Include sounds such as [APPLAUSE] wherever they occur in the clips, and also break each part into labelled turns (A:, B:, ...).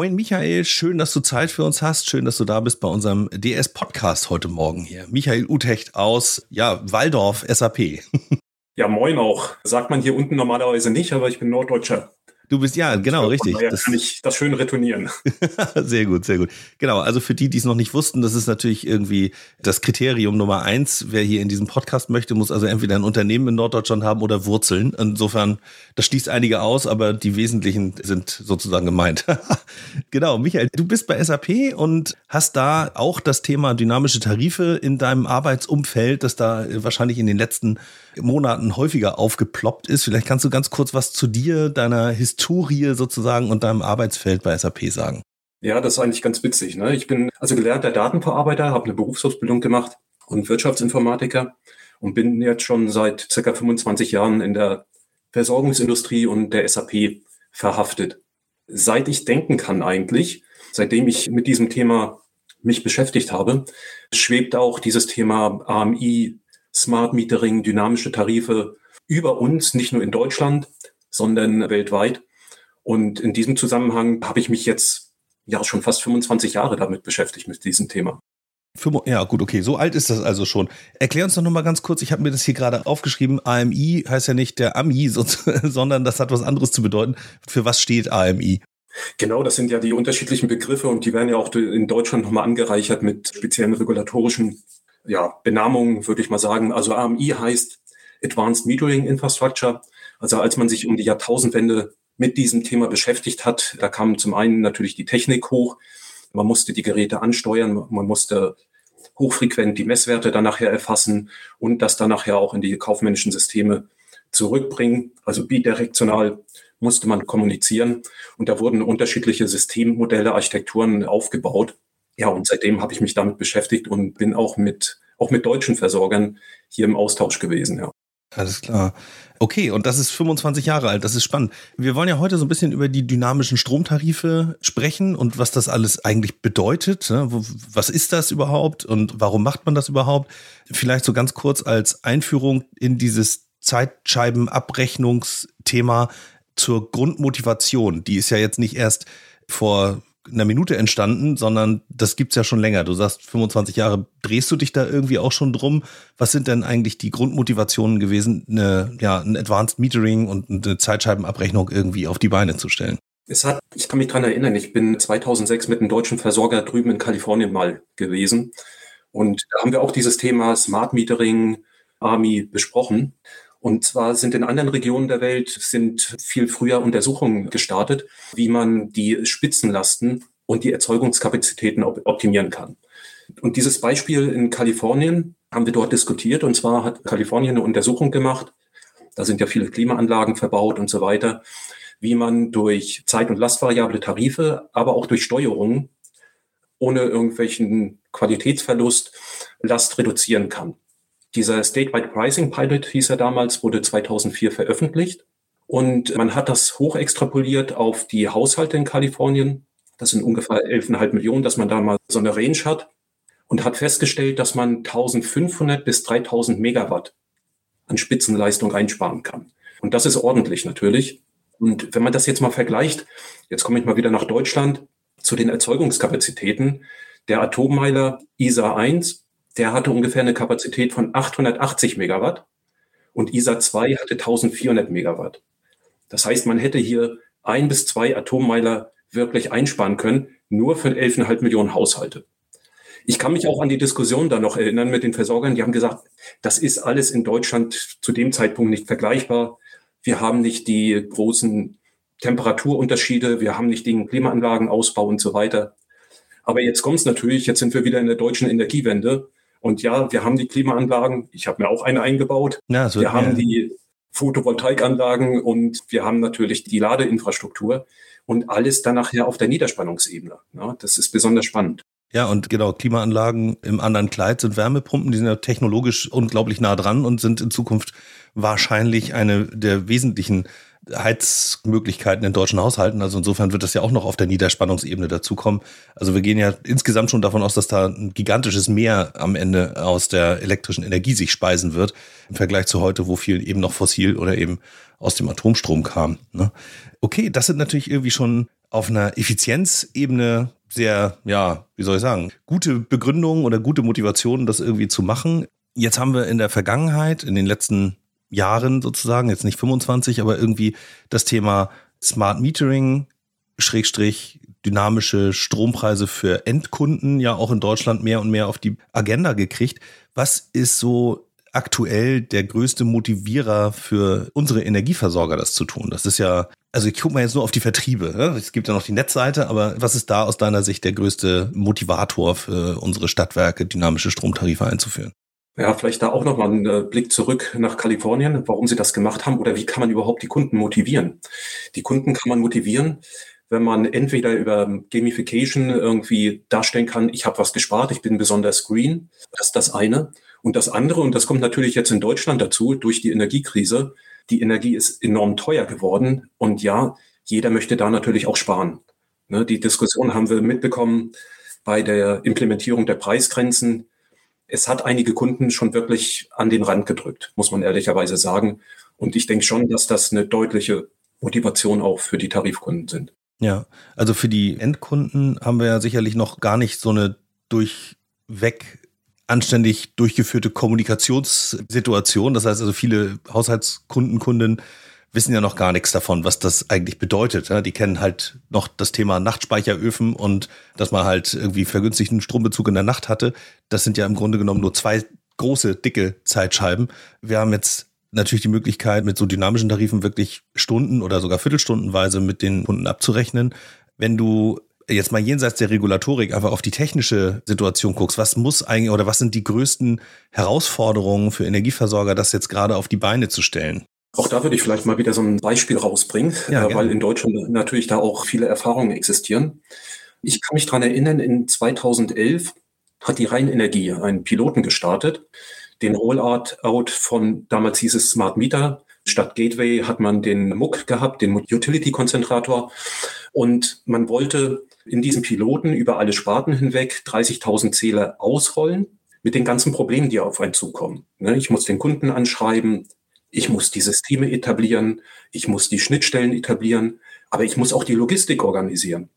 A: Moin Michael, schön, dass du Zeit für uns hast. Schön, dass du da bist bei unserem DS-Podcast heute Morgen hier. Michael Utecht aus, ja, Waldorf, SAP. [LAUGHS]
B: Ja, moin auch. Sagt man hier unten normalerweise nicht, aber ich bin Norddeutscher.
A: Du bist ja, genau, richtig.
B: Daher das kann ich das schön retournieren. [LAUGHS]
A: sehr gut, sehr gut. Genau, also für die, die es noch nicht wussten, das ist natürlich irgendwie das Kriterium Nummer eins. Wer hier in diesem Podcast möchte, muss also entweder ein Unternehmen in Norddeutschland haben oder Wurzeln. Insofern, das schließt einige aus, aber die wesentlichen sind sozusagen gemeint. [LAUGHS] genau, Michael, du bist bei SAP und hast da auch das Thema dynamische Tarife in deinem Arbeitsumfeld, das da wahrscheinlich in den letzten Monaten häufiger aufgeploppt ist. Vielleicht kannst du ganz kurz was zu dir, deiner Historie sozusagen und deinem Arbeitsfeld bei SAP sagen?
B: Ja, das ist eigentlich ganz witzig. Ne? Ich bin also gelernter Datenverarbeiter, habe eine Berufsausbildung gemacht und Wirtschaftsinformatiker und bin jetzt schon seit circa 25 Jahren in der Versorgungsindustrie und der SAP verhaftet. Seit ich denken kann eigentlich, seitdem ich mit diesem Thema mich beschäftigt habe, schwebt auch dieses Thema AMI, Smart Metering, dynamische Tarife über uns, nicht nur in Deutschland, sondern weltweit. Und in diesem Zusammenhang habe ich mich jetzt ja schon fast 25 Jahre damit beschäftigt, mit diesem Thema.
A: Ja, gut, okay, so alt ist das also schon. Erklär uns doch nochmal ganz kurz, ich habe mir das hier gerade aufgeschrieben, AMI heißt ja nicht der AMI, [LAUGHS] sondern das hat was anderes zu bedeuten. Für was steht AMI?
B: Genau, das sind ja die unterschiedlichen Begriffe und die werden ja auch in Deutschland nochmal angereichert mit speziellen regulatorischen ja, Benamungen, würde ich mal sagen. Also AMI heißt Advanced Metering Infrastructure. Also als man sich um die Jahrtausendwende mit diesem Thema beschäftigt hat. Da kam zum einen natürlich die Technik hoch. Man musste die Geräte ansteuern, man musste hochfrequent die Messwerte dann nachher erfassen und das dann nachher auch in die kaufmännischen Systeme zurückbringen. Also bidirektional musste man kommunizieren und da wurden unterschiedliche Systemmodelle, Architekturen aufgebaut. Ja, und seitdem habe ich mich damit beschäftigt und bin auch mit, auch mit deutschen Versorgern hier im Austausch gewesen, ja.
A: Alles klar. Okay, und das ist 25 Jahre alt, das ist spannend. Wir wollen ja heute so ein bisschen über die dynamischen Stromtarife sprechen und was das alles eigentlich bedeutet. Ne? Was ist das überhaupt und warum macht man das überhaupt? Vielleicht so ganz kurz als Einführung in dieses Zeitscheibenabrechnungsthema zur Grundmotivation. Die ist ja jetzt nicht erst vor einer Minute entstanden, sondern das gibt's ja schon länger. Du sagst 25 Jahre, drehst du dich da irgendwie auch schon drum? Was sind denn eigentlich die Grundmotivationen gewesen, eine, ja, ein Advanced Metering und eine Zeitscheibenabrechnung irgendwie auf die Beine zu stellen?
B: Es hat, ich kann mich dran erinnern, ich bin 2006 mit einem deutschen Versorger drüben in Kalifornien mal gewesen. Und da haben wir auch dieses Thema Smart Metering, AMI besprochen. Und zwar sind in anderen Regionen der Welt sind viel früher Untersuchungen gestartet, wie man die Spitzenlasten und die Erzeugungskapazitäten optimieren kann. Und dieses Beispiel in Kalifornien haben wir dort diskutiert. Und zwar hat Kalifornien eine Untersuchung gemacht. Da sind ja viele Klimaanlagen verbaut und so weiter, wie man durch Zeit- und Lastvariable Tarife, aber auch durch Steuerungen ohne irgendwelchen Qualitätsverlust Last reduzieren kann. Dieser Statewide Pricing Pilot hieß er damals, wurde 2004 veröffentlicht. Und man hat das hoch extrapoliert auf die Haushalte in Kalifornien. Das sind ungefähr 11,5 Millionen, dass man da mal so eine Range hat. Und hat festgestellt, dass man 1500 bis 3000 Megawatt an Spitzenleistung einsparen kann. Und das ist ordentlich natürlich. Und wenn man das jetzt mal vergleicht, jetzt komme ich mal wieder nach Deutschland, zu den Erzeugungskapazitäten. Der Atommeiler ISA 1 der hatte ungefähr eine Kapazität von 880 Megawatt und ISA 2 hatte 1400 Megawatt. Das heißt, man hätte hier ein bis zwei Atommeiler wirklich einsparen können, nur für 11,5 Millionen Haushalte. Ich kann mich auch an die Diskussion da noch erinnern mit den Versorgern. Die haben gesagt, das ist alles in Deutschland zu dem Zeitpunkt nicht vergleichbar. Wir haben nicht die großen Temperaturunterschiede, wir haben nicht den Klimaanlagenausbau und so weiter. Aber jetzt kommt es natürlich, jetzt sind wir wieder in der deutschen Energiewende und ja, wir haben die Klimaanlagen. Ich habe mir auch eine eingebaut. Ja, so, wir ja. haben die Photovoltaikanlagen und wir haben natürlich die Ladeinfrastruktur und alles dann nachher auf der Niederspannungsebene. Ja, das ist besonders spannend.
A: Ja, und genau, Klimaanlagen im anderen Kleid sind Wärmepumpen, die sind ja technologisch unglaublich nah dran und sind in Zukunft wahrscheinlich eine der wesentlichen Heizmöglichkeiten in deutschen Haushalten. Also insofern wird das ja auch noch auf der Niederspannungsebene dazukommen. Also wir gehen ja insgesamt schon davon aus, dass da ein gigantisches Meer am Ende aus der elektrischen Energie sich speisen wird, im Vergleich zu heute, wo viel eben noch fossil oder eben aus dem Atomstrom kam. Ne? Okay, das sind natürlich irgendwie schon auf einer Effizienzebene sehr, ja, wie soll ich sagen, gute Begründungen oder gute Motivationen, das irgendwie zu machen. Jetzt haben wir in der Vergangenheit, in den letzten Jahren sozusagen, jetzt nicht 25, aber irgendwie das Thema Smart Metering, Schrägstrich, dynamische Strompreise für Endkunden ja auch in Deutschland mehr und mehr auf die Agenda gekriegt. Was ist so aktuell der größte Motivierer für unsere Energieversorger, das zu tun? Das ist ja, also ich gucke mal jetzt nur auf die Vertriebe. Ne? Es gibt ja noch die Netzseite, aber was ist da aus deiner Sicht der größte Motivator für unsere Stadtwerke, dynamische Stromtarife einzuführen?
B: Ja, vielleicht da auch nochmal ein äh, Blick zurück nach Kalifornien, warum sie das gemacht haben oder wie kann man überhaupt die Kunden motivieren? Die Kunden kann man motivieren, wenn man entweder über Gamification irgendwie darstellen kann, ich habe was gespart, ich bin besonders green, das ist das eine. Und das andere, und das kommt natürlich jetzt in Deutschland dazu, durch die Energiekrise, die Energie ist enorm teuer geworden. Und ja, jeder möchte da natürlich auch sparen. Ne, die Diskussion haben wir mitbekommen bei der Implementierung der Preisgrenzen. Es hat einige Kunden schon wirklich an den Rand gedrückt, muss man ehrlicherweise sagen. Und ich denke schon, dass das eine deutliche Motivation auch für die Tarifkunden sind.
A: Ja, also für die Endkunden haben wir ja sicherlich noch gar nicht so eine durchweg anständig durchgeführte Kommunikationssituation. Das heißt also, viele Haushaltskunden, Kunden wissen ja noch gar nichts davon, was das eigentlich bedeutet. Die kennen halt noch das Thema Nachtspeicheröfen und dass man halt irgendwie vergünstigten Strombezug in der Nacht hatte. Das sind ja im Grunde genommen nur zwei große, dicke Zeitscheiben. Wir haben jetzt natürlich die Möglichkeit, mit so dynamischen Tarifen wirklich Stunden oder sogar Viertelstundenweise mit den Kunden abzurechnen. Wenn du jetzt mal jenseits der Regulatorik einfach auf die technische Situation guckst, was muss eigentlich oder was sind die größten Herausforderungen für Energieversorger, das jetzt gerade auf die Beine zu stellen?
B: Auch da würde ich vielleicht mal wieder so ein Beispiel rausbringen, ja, äh, weil in Deutschland natürlich da auch viele Erfahrungen existieren. Ich kann mich dran erinnern, in 2011 hat die Rheinenergie einen Piloten gestartet, den Rollout von, damals hieß es Smart Meter, statt Gateway hat man den MUC gehabt, den Utility Konzentrator. Und man wollte in diesem Piloten über alle Sparten hinweg 30.000 Zähler ausrollen mit den ganzen Problemen, die auf einen zukommen. Ne, ich muss den Kunden anschreiben, ich muss die Systeme etablieren, ich muss die Schnittstellen etablieren, aber ich muss auch die Logistik organisieren.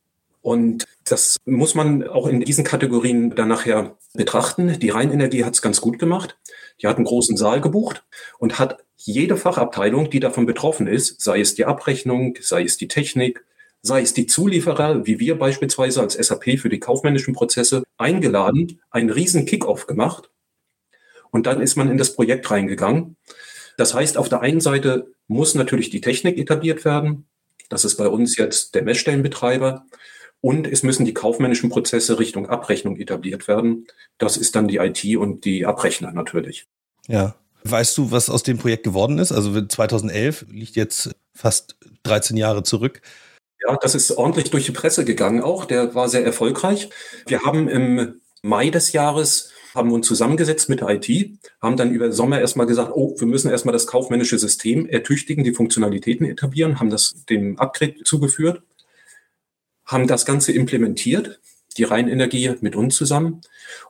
B: Und das muss man auch in diesen Kategorien dann nachher betrachten. Die Rheinenergie hat es ganz gut gemacht. Die hat einen großen Saal gebucht und hat jede Fachabteilung, die davon betroffen ist, sei es die Abrechnung, sei es die Technik, sei es die Zulieferer, wie wir beispielsweise als SAP für die kaufmännischen Prozesse, eingeladen, einen riesen Kickoff gemacht. Und dann ist man in das Projekt reingegangen. Das heißt, auf der einen Seite muss natürlich die Technik etabliert werden. Das ist bei uns jetzt der Messstellenbetreiber. Und es müssen die kaufmännischen Prozesse Richtung Abrechnung etabliert werden. Das ist dann die IT und die Abrechner natürlich.
A: Ja. Weißt du, was aus dem Projekt geworden ist? Also 2011 liegt jetzt fast 13 Jahre zurück.
B: Ja, das ist ordentlich durch die Presse gegangen auch. Der war sehr erfolgreich. Wir haben im Mai des Jahres haben uns zusammengesetzt mit der IT, haben dann über Sommer erstmal gesagt, oh, wir müssen erstmal das kaufmännische System ertüchtigen, die Funktionalitäten etablieren, haben das dem Upgrade zugeführt, haben das Ganze implementiert, die Rheinenergie mit uns zusammen.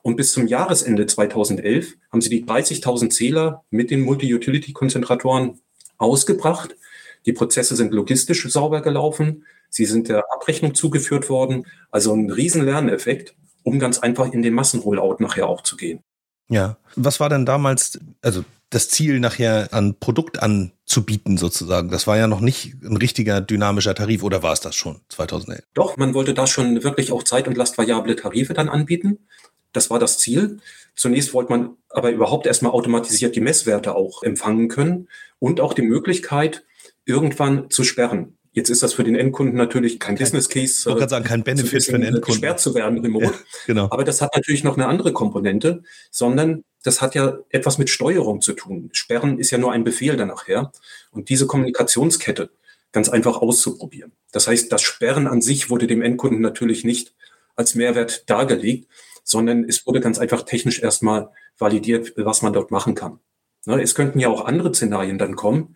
B: Und bis zum Jahresende 2011 haben sie die 30.000 Zähler mit den Multi-Utility-Konzentratoren ausgebracht. Die Prozesse sind logistisch sauber gelaufen. Sie sind der Abrechnung zugeführt worden. Also ein riesen Lerneffekt, um ganz einfach in den Massenrollout nachher auch zu gehen.
A: Ja. Was war denn damals, also das Ziel nachher an Produkt anzubieten sozusagen? Das war ja noch nicht ein richtiger dynamischer Tarif oder war es das schon 2011?
B: Doch, man wollte da schon wirklich auch zeit- und lastvariable Tarife dann anbieten. Das war das Ziel. Zunächst wollte man aber überhaupt erstmal automatisiert die Messwerte auch empfangen können und auch die Möglichkeit, irgendwann zu sperren. Jetzt ist das für den Endkunden natürlich kein, kein Business Case.
A: Ich wollte sagen, kein Benefit für den Endkunden.
B: Gesperrt zu werden remote. Ja,
A: genau.
B: Aber das hat natürlich noch eine andere Komponente, sondern das hat ja etwas mit Steuerung zu tun. Sperren ist ja nur ein Befehl dann nachher. Und diese Kommunikationskette ganz einfach auszuprobieren. Das heißt, das Sperren an sich wurde dem Endkunden natürlich nicht als Mehrwert dargelegt, sondern es wurde ganz einfach technisch erstmal validiert, was man dort machen kann. Ne, es könnten ja auch andere Szenarien dann kommen,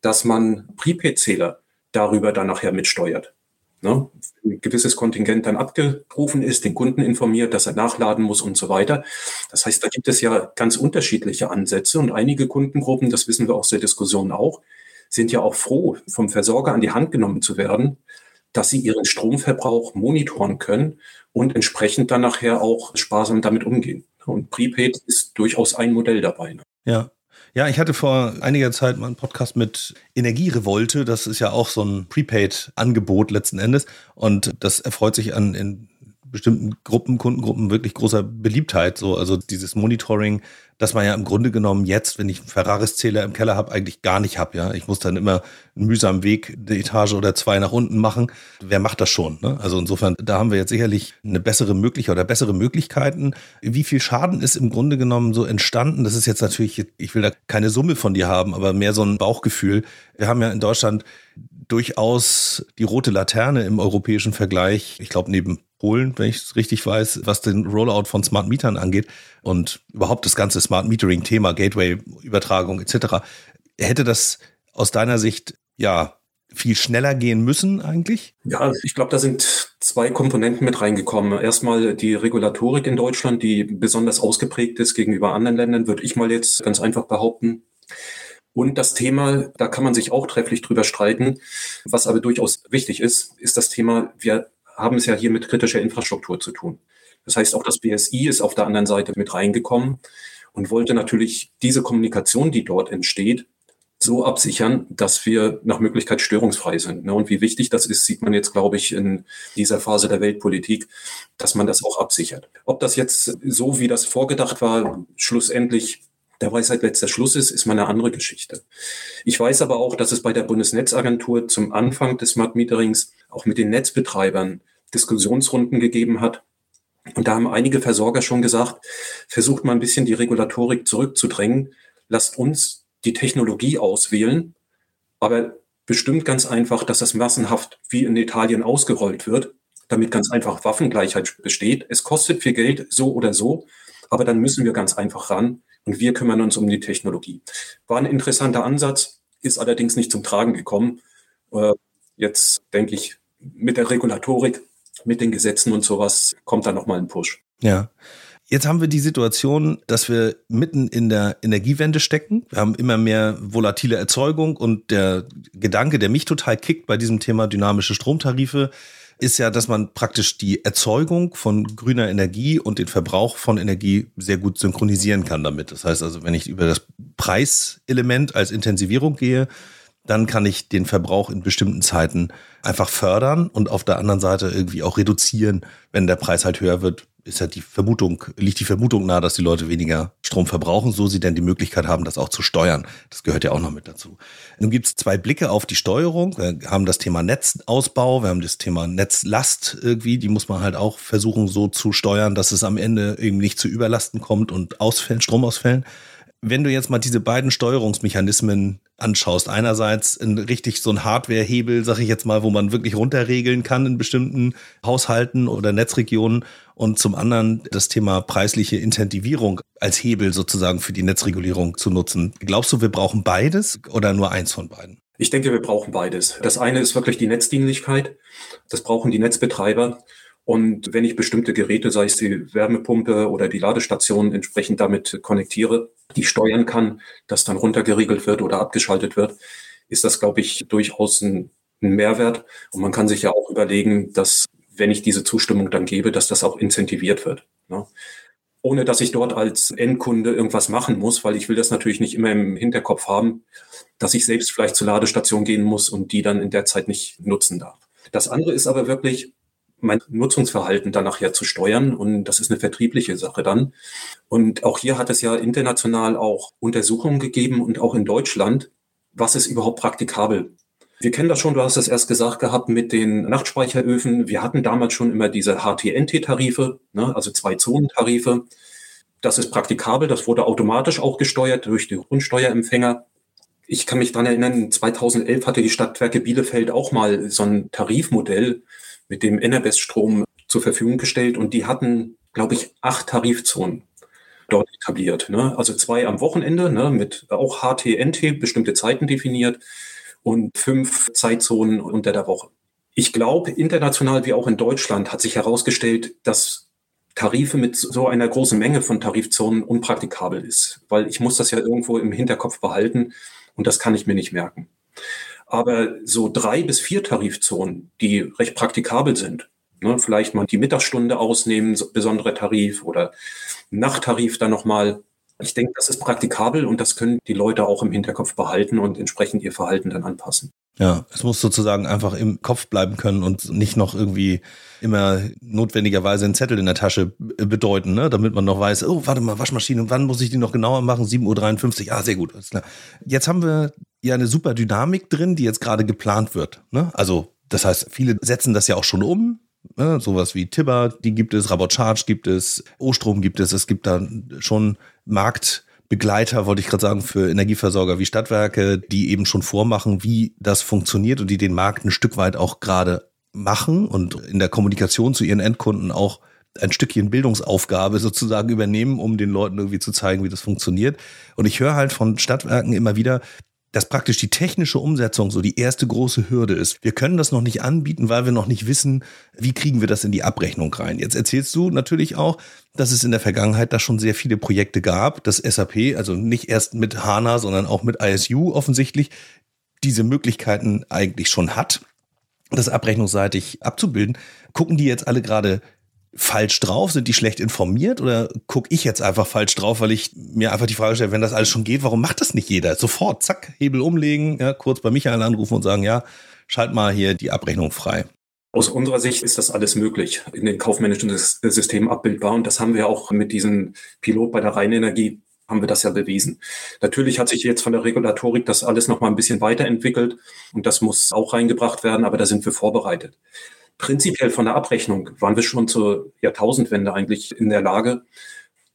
B: dass man Prepaid-Zähler darüber dann nachher mitsteuert. Ne? Ein gewisses Kontingent dann abgerufen ist, den Kunden informiert, dass er nachladen muss und so weiter. Das heißt, da gibt es ja ganz unterschiedliche Ansätze und einige Kundengruppen, das wissen wir aus der Diskussion auch, sind ja auch froh, vom Versorger an die Hand genommen zu werden, dass sie ihren Stromverbrauch monitoren können und entsprechend dann nachher auch sparsam damit umgehen. Und Prepaid ist durchaus ein Modell dabei. Ne?
A: Ja. Ja, ich hatte vor einiger Zeit mal einen Podcast mit Energierevolte. Das ist ja auch so ein Prepaid-Angebot letzten Endes. Und das erfreut sich an in bestimmten Gruppen, Kundengruppen wirklich großer Beliebtheit. So, also dieses Monitoring, das man ja im Grunde genommen jetzt, wenn ich einen Ferraris-Zähler im Keller habe, eigentlich gar nicht habe. Ja, ich muss dann immer einen mühsamen Weg eine Etage oder zwei nach unten machen. Wer macht das schon? Ne? Also insofern, da haben wir jetzt sicherlich eine bessere Möglichkeit oder bessere Möglichkeiten. Wie viel Schaden ist im Grunde genommen so entstanden? Das ist jetzt natürlich, ich will da keine Summe von dir haben, aber mehr so ein Bauchgefühl. Wir haben ja in Deutschland durchaus die rote Laterne im europäischen Vergleich. Ich glaube, neben Polen, wenn ich es richtig weiß, was den Rollout von Smart Mietern angeht und überhaupt das ganze Smart Metering-Thema, Gateway-Übertragung etc. Hätte das aus deiner Sicht ja viel schneller gehen müssen eigentlich?
B: Ja, ich glaube, da sind zwei Komponenten mit reingekommen. Erstmal die Regulatorik in Deutschland, die besonders ausgeprägt ist gegenüber anderen Ländern, würde ich mal jetzt ganz einfach behaupten. Und das Thema, da kann man sich auch trefflich drüber streiten. Was aber durchaus wichtig ist, ist das Thema, wir haben es ja hier mit kritischer Infrastruktur zu tun. Das heißt, auch das BSI ist auf der anderen Seite mit reingekommen und wollte natürlich diese Kommunikation, die dort entsteht, so absichern, dass wir nach Möglichkeit störungsfrei sind. Ne? Und wie wichtig das ist, sieht man jetzt, glaube ich, in dieser Phase der Weltpolitik, dass man das auch absichert. Ob das jetzt so, wie das vorgedacht war, schlussendlich der Weisheit letzter Schluss ist, ist mal eine andere Geschichte. Ich weiß aber auch, dass es bei der Bundesnetzagentur zum Anfang des Smart Meterings auch mit den Netzbetreibern Diskussionsrunden gegeben hat. Und da haben einige Versorger schon gesagt, versucht mal ein bisschen die Regulatorik zurückzudrängen. Lasst uns die Technologie auswählen, aber bestimmt ganz einfach, dass das massenhaft wie in Italien ausgerollt wird, damit ganz einfach Waffengleichheit besteht. Es kostet viel Geld, so oder so, aber dann müssen wir ganz einfach ran und wir kümmern uns um die Technologie. War ein interessanter Ansatz, ist allerdings nicht zum Tragen gekommen. Äh, jetzt denke ich, mit der Regulatorik, mit den Gesetzen und sowas kommt da nochmal ein Push.
A: Ja. Jetzt haben wir die Situation, dass wir mitten in der Energiewende stecken. Wir haben immer mehr volatile Erzeugung und der Gedanke, der mich total kickt bei diesem Thema dynamische Stromtarife, ist ja, dass man praktisch die Erzeugung von grüner Energie und den Verbrauch von Energie sehr gut synchronisieren kann damit. Das heißt also, wenn ich über das Preiselement als Intensivierung gehe, dann kann ich den Verbrauch in bestimmten Zeiten einfach fördern und auf der anderen Seite irgendwie auch reduzieren, wenn der Preis halt höher wird, ist ja die Vermutung, liegt die Vermutung nahe, dass die Leute weniger Strom verbrauchen, so sie denn die Möglichkeit haben, das auch zu steuern. Das gehört ja auch noch mit dazu. Nun gibt es zwei Blicke auf die Steuerung. Wir haben das Thema Netzausbau, wir haben das Thema Netzlast irgendwie, die muss man halt auch versuchen so zu steuern, dass es am Ende eben nicht zu Überlasten kommt und Ausfällen, Stromausfällen wenn du jetzt mal diese beiden Steuerungsmechanismen anschaust, einerseits ein richtig so ein Hardware-Hebel, sag ich jetzt mal, wo man wirklich runterregeln kann in bestimmten Haushalten oder Netzregionen und zum anderen das Thema preisliche Incentivierung als Hebel sozusagen für die Netzregulierung zu nutzen. Glaubst du, wir brauchen beides oder nur eins von beiden?
B: Ich denke, wir brauchen beides. Das eine ist wirklich die Netzdienlichkeit. Das brauchen die Netzbetreiber. Und wenn ich bestimmte Geräte, sei es die Wärmepumpe oder die Ladestation, entsprechend damit konnektiere, die steuern kann, dass dann runtergeregelt wird oder abgeschaltet wird, ist das, glaube ich, durchaus ein, ein Mehrwert. Und man kann sich ja auch überlegen, dass, wenn ich diese Zustimmung dann gebe, dass das auch incentiviert wird. Ne? Ohne dass ich dort als Endkunde irgendwas machen muss, weil ich will das natürlich nicht immer im Hinterkopf haben, dass ich selbst vielleicht zur Ladestation gehen muss und die dann in der Zeit nicht nutzen darf. Das andere ist aber wirklich, mein Nutzungsverhalten dann nachher zu steuern. Und das ist eine vertriebliche Sache dann. Und auch hier hat es ja international auch Untersuchungen gegeben und auch in Deutschland, was ist überhaupt praktikabel. Wir kennen das schon, du hast es erst gesagt gehabt mit den Nachtspeicheröfen. Wir hatten damals schon immer diese HTNT-Tarife, ne, also Zwei-Zonen-Tarife. Das ist praktikabel, das wurde automatisch auch gesteuert durch die Grundsteuerempfänger. Ich kann mich daran erinnern, 2011 hatte die Stadtwerke Bielefeld auch mal so ein Tarifmodell mit dem Enerbest-Strom zur Verfügung gestellt und die hatten, glaube ich, acht Tarifzonen dort etabliert. Ne? Also zwei am Wochenende ne, mit auch HT, bestimmte Zeiten definiert und fünf Zeitzonen unter der Woche. Ich glaube, international wie auch in Deutschland hat sich herausgestellt, dass Tarife mit so einer großen Menge von Tarifzonen unpraktikabel ist, weil ich muss das ja irgendwo im Hinterkopf behalten und das kann ich mir nicht merken. Aber so drei bis vier Tarifzonen, die recht praktikabel sind, ne, vielleicht mal die Mittagsstunde ausnehmen, so besondere Tarif oder Nachttarif dann nochmal. Ich denke, das ist praktikabel und das können die Leute auch im Hinterkopf behalten und entsprechend ihr Verhalten dann anpassen.
A: Ja, es muss sozusagen einfach im Kopf bleiben können und nicht noch irgendwie immer notwendigerweise einen Zettel in der Tasche bedeuten, ne? damit man noch weiß, oh, warte mal, Waschmaschine, wann muss ich die noch genauer machen? 7.53 Uhr, ah, sehr gut, alles klar. Jetzt haben wir ja eine super Dynamik drin, die jetzt gerade geplant wird. Ne? Also, das heißt, viele setzen das ja auch schon um. Ne? Sowas wie Tibber, die gibt es, Rabot Charge gibt es, O-Strom gibt es, es gibt da schon Markt Begleiter, wollte ich gerade sagen, für Energieversorger wie Stadtwerke, die eben schon vormachen, wie das funktioniert und die den Markt ein Stück weit auch gerade machen und in der Kommunikation zu ihren Endkunden auch ein Stückchen Bildungsaufgabe sozusagen übernehmen, um den Leuten irgendwie zu zeigen, wie das funktioniert. Und ich höre halt von Stadtwerken immer wieder, dass praktisch die technische Umsetzung so die erste große Hürde ist. Wir können das noch nicht anbieten, weil wir noch nicht wissen, wie kriegen wir das in die Abrechnung rein. Jetzt erzählst du natürlich auch, dass es in der Vergangenheit da schon sehr viele Projekte gab, dass SAP, also nicht erst mit HANA, sondern auch mit ISU offensichtlich, diese Möglichkeiten eigentlich schon hat, das abrechnungsseitig abzubilden. Gucken die jetzt alle gerade falsch drauf? Sind die schlecht informiert oder gucke ich jetzt einfach falsch drauf, weil ich mir einfach die Frage stelle, wenn das alles schon geht, warum macht das nicht jeder? Sofort, zack, Hebel umlegen, ja, kurz bei Michael anrufen und sagen, ja, schalt mal hier die Abrechnung frei.
B: Aus unserer Sicht ist das alles möglich, in den kaufmännischen Systemen abbildbar. Und das haben wir auch mit diesem Pilot bei der Rheinenergie haben wir das ja bewiesen. Natürlich hat sich jetzt von der Regulatorik das alles noch mal ein bisschen weiterentwickelt und das muss auch reingebracht werden, aber da sind wir vorbereitet. Prinzipiell von der Abrechnung waren wir schon zur Jahrtausendwende eigentlich in der Lage,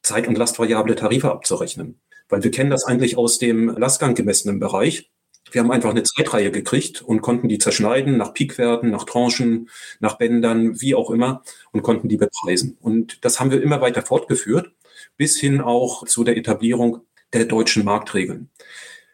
B: zeit- und lastvariable Tarife abzurechnen. Weil wir kennen das eigentlich aus dem Lastgang gemessenen Bereich. Wir haben einfach eine Zeitreihe gekriegt und konnten die zerschneiden nach Peakwerten, nach Tranchen, nach Bändern, wie auch immer und konnten die bepreisen. Und das haben wir immer weiter fortgeführt, bis hin auch zu der Etablierung der deutschen Marktregeln.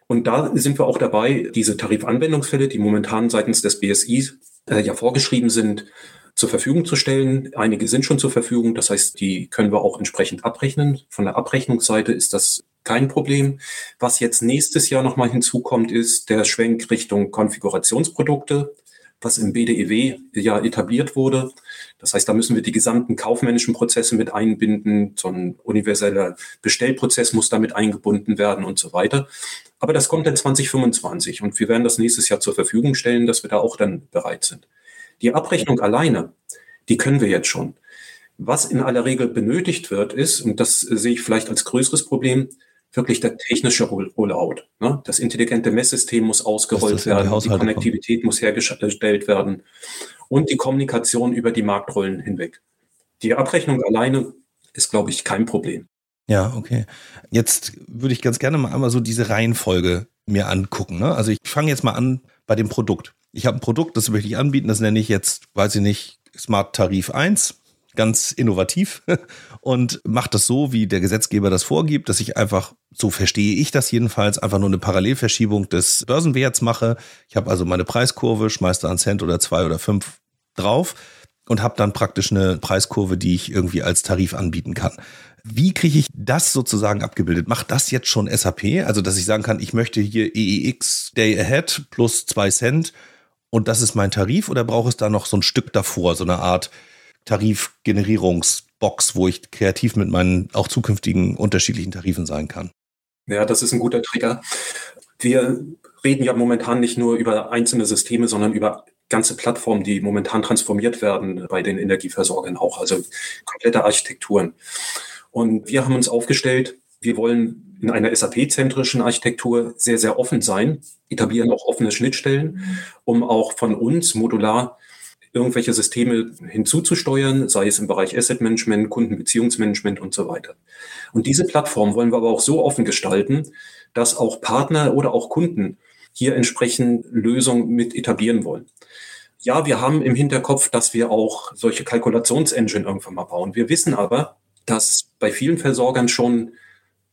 B: Und da sind wir auch dabei, diese Tarifanwendungsfälle, die momentan seitens des BSI äh, ja vorgeschrieben sind, zur Verfügung zu stellen. Einige sind schon zur Verfügung, das heißt, die können wir auch entsprechend abrechnen. Von der Abrechnungsseite ist das kein Problem. Was jetzt nächstes Jahr nochmal hinzukommt, ist der Schwenk Richtung Konfigurationsprodukte, was im BDEW ja etabliert wurde. Das heißt, da müssen wir die gesamten kaufmännischen Prozesse mit einbinden. So ein universeller Bestellprozess muss damit eingebunden werden und so weiter. Aber das kommt dann 2025 und wir werden das nächstes Jahr zur Verfügung stellen, dass wir da auch dann bereit sind. Die Abrechnung alleine, die können wir jetzt schon. Was in aller Regel benötigt wird, ist, und das sehe ich vielleicht als größeres Problem, wirklich der technische Rollout. Ne? Das intelligente Messsystem muss ausgerollt werden, die Konnektivität muss hergestellt werden und die Kommunikation über die Marktrollen hinweg. Die Abrechnung alleine ist, glaube ich, kein Problem.
A: Ja, okay. Jetzt würde ich ganz gerne mal einmal so diese Reihenfolge mir angucken. Ne? Also ich fange jetzt mal an bei dem Produkt. Ich habe ein Produkt, das möchte ich anbieten, das nenne ich jetzt, weiß ich nicht, Smart Tarif 1, ganz innovativ [LAUGHS] und mache das so, wie der Gesetzgeber das vorgibt, dass ich einfach, so verstehe ich das jedenfalls, einfach nur eine Parallelverschiebung des Börsenwerts mache. Ich habe also meine Preiskurve, schmeiße da einen Cent oder zwei oder fünf drauf und habe dann praktisch eine Preiskurve, die ich irgendwie als Tarif anbieten kann. Wie kriege ich das sozusagen abgebildet? Macht das jetzt schon SAP? Also, dass ich sagen kann, ich möchte hier EEX Day Ahead plus zwei Cent und das ist mein Tarif oder braucht es da noch so ein Stück davor, so eine Art Tarifgenerierungsbox, wo ich kreativ mit meinen auch zukünftigen unterschiedlichen Tarifen sein kann?
B: Ja, das ist ein guter Trigger. Wir reden ja momentan nicht nur über einzelne Systeme, sondern über ganze Plattformen, die momentan transformiert werden bei den Energieversorgern auch, also komplette Architekturen. Und wir haben uns aufgestellt, wir wollen in einer SAP-zentrischen Architektur sehr, sehr offen sein, etablieren auch offene Schnittstellen, um auch von uns modular irgendwelche Systeme hinzuzusteuern, sei es im Bereich Asset Management, Kundenbeziehungsmanagement und so weiter. Und diese Plattform wollen wir aber auch so offen gestalten, dass auch Partner oder auch Kunden hier entsprechend Lösungen mit etablieren wollen. Ja, wir haben im Hinterkopf, dass wir auch solche Kalkulationsengine irgendwann mal bauen. Wir wissen aber, dass bei vielen Versorgern schon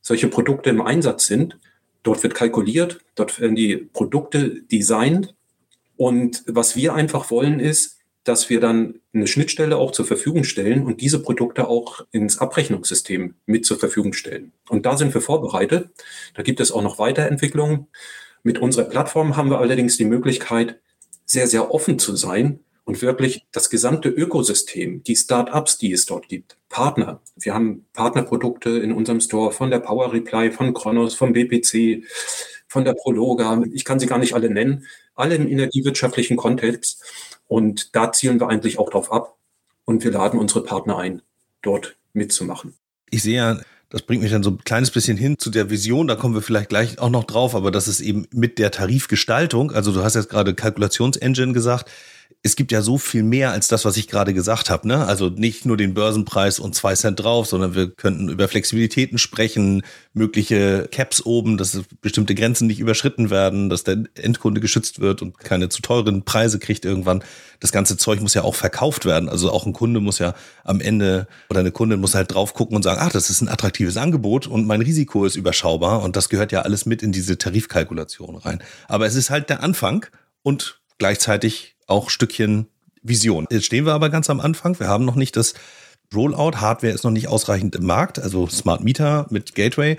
B: solche Produkte im Einsatz sind. Dort wird kalkuliert, dort werden die Produkte designt. Und was wir einfach wollen, ist, dass wir dann eine Schnittstelle auch zur Verfügung stellen und diese Produkte auch ins Abrechnungssystem mit zur Verfügung stellen. Und da sind wir vorbereitet. Da gibt es auch noch Weiterentwicklungen. Mit unserer Plattform haben wir allerdings die Möglichkeit, sehr, sehr offen zu sein und wirklich das gesamte Ökosystem, die Startups, die es dort gibt, Partner. Wir haben Partnerprodukte in unserem Store von der Power Reply, von Kronos, vom BPC, von der Prologa. Ich kann sie gar nicht alle nennen. Alle im energiewirtschaftlichen Kontext. Und da zielen wir eigentlich auch drauf ab. Und wir laden unsere Partner ein, dort mitzumachen.
A: Ich sehe ja, das bringt mich dann so ein kleines bisschen hin zu der Vision, da kommen wir vielleicht gleich auch noch drauf, aber das ist eben mit der Tarifgestaltung, also du hast jetzt gerade Kalkulationsengine gesagt, es gibt ja so viel mehr als das, was ich gerade gesagt habe. Ne? Also nicht nur den Börsenpreis und zwei Cent drauf, sondern wir könnten über Flexibilitäten sprechen, mögliche Caps oben, dass bestimmte Grenzen nicht überschritten werden, dass der Endkunde geschützt wird und keine zu teuren Preise kriegt irgendwann. Das ganze Zeug muss ja auch verkauft werden. Also auch ein Kunde muss ja am Ende oder eine Kundin muss halt drauf gucken und sagen, ach, das ist ein attraktives Angebot und mein Risiko ist überschaubar. Und das gehört ja alles mit in diese Tarifkalkulation rein. Aber es ist halt der Anfang und gleichzeitig auch Stückchen Vision. Jetzt stehen wir aber ganz am Anfang. Wir haben noch nicht das Rollout. Hardware ist noch nicht ausreichend im Markt, also Smart Meter mit Gateway.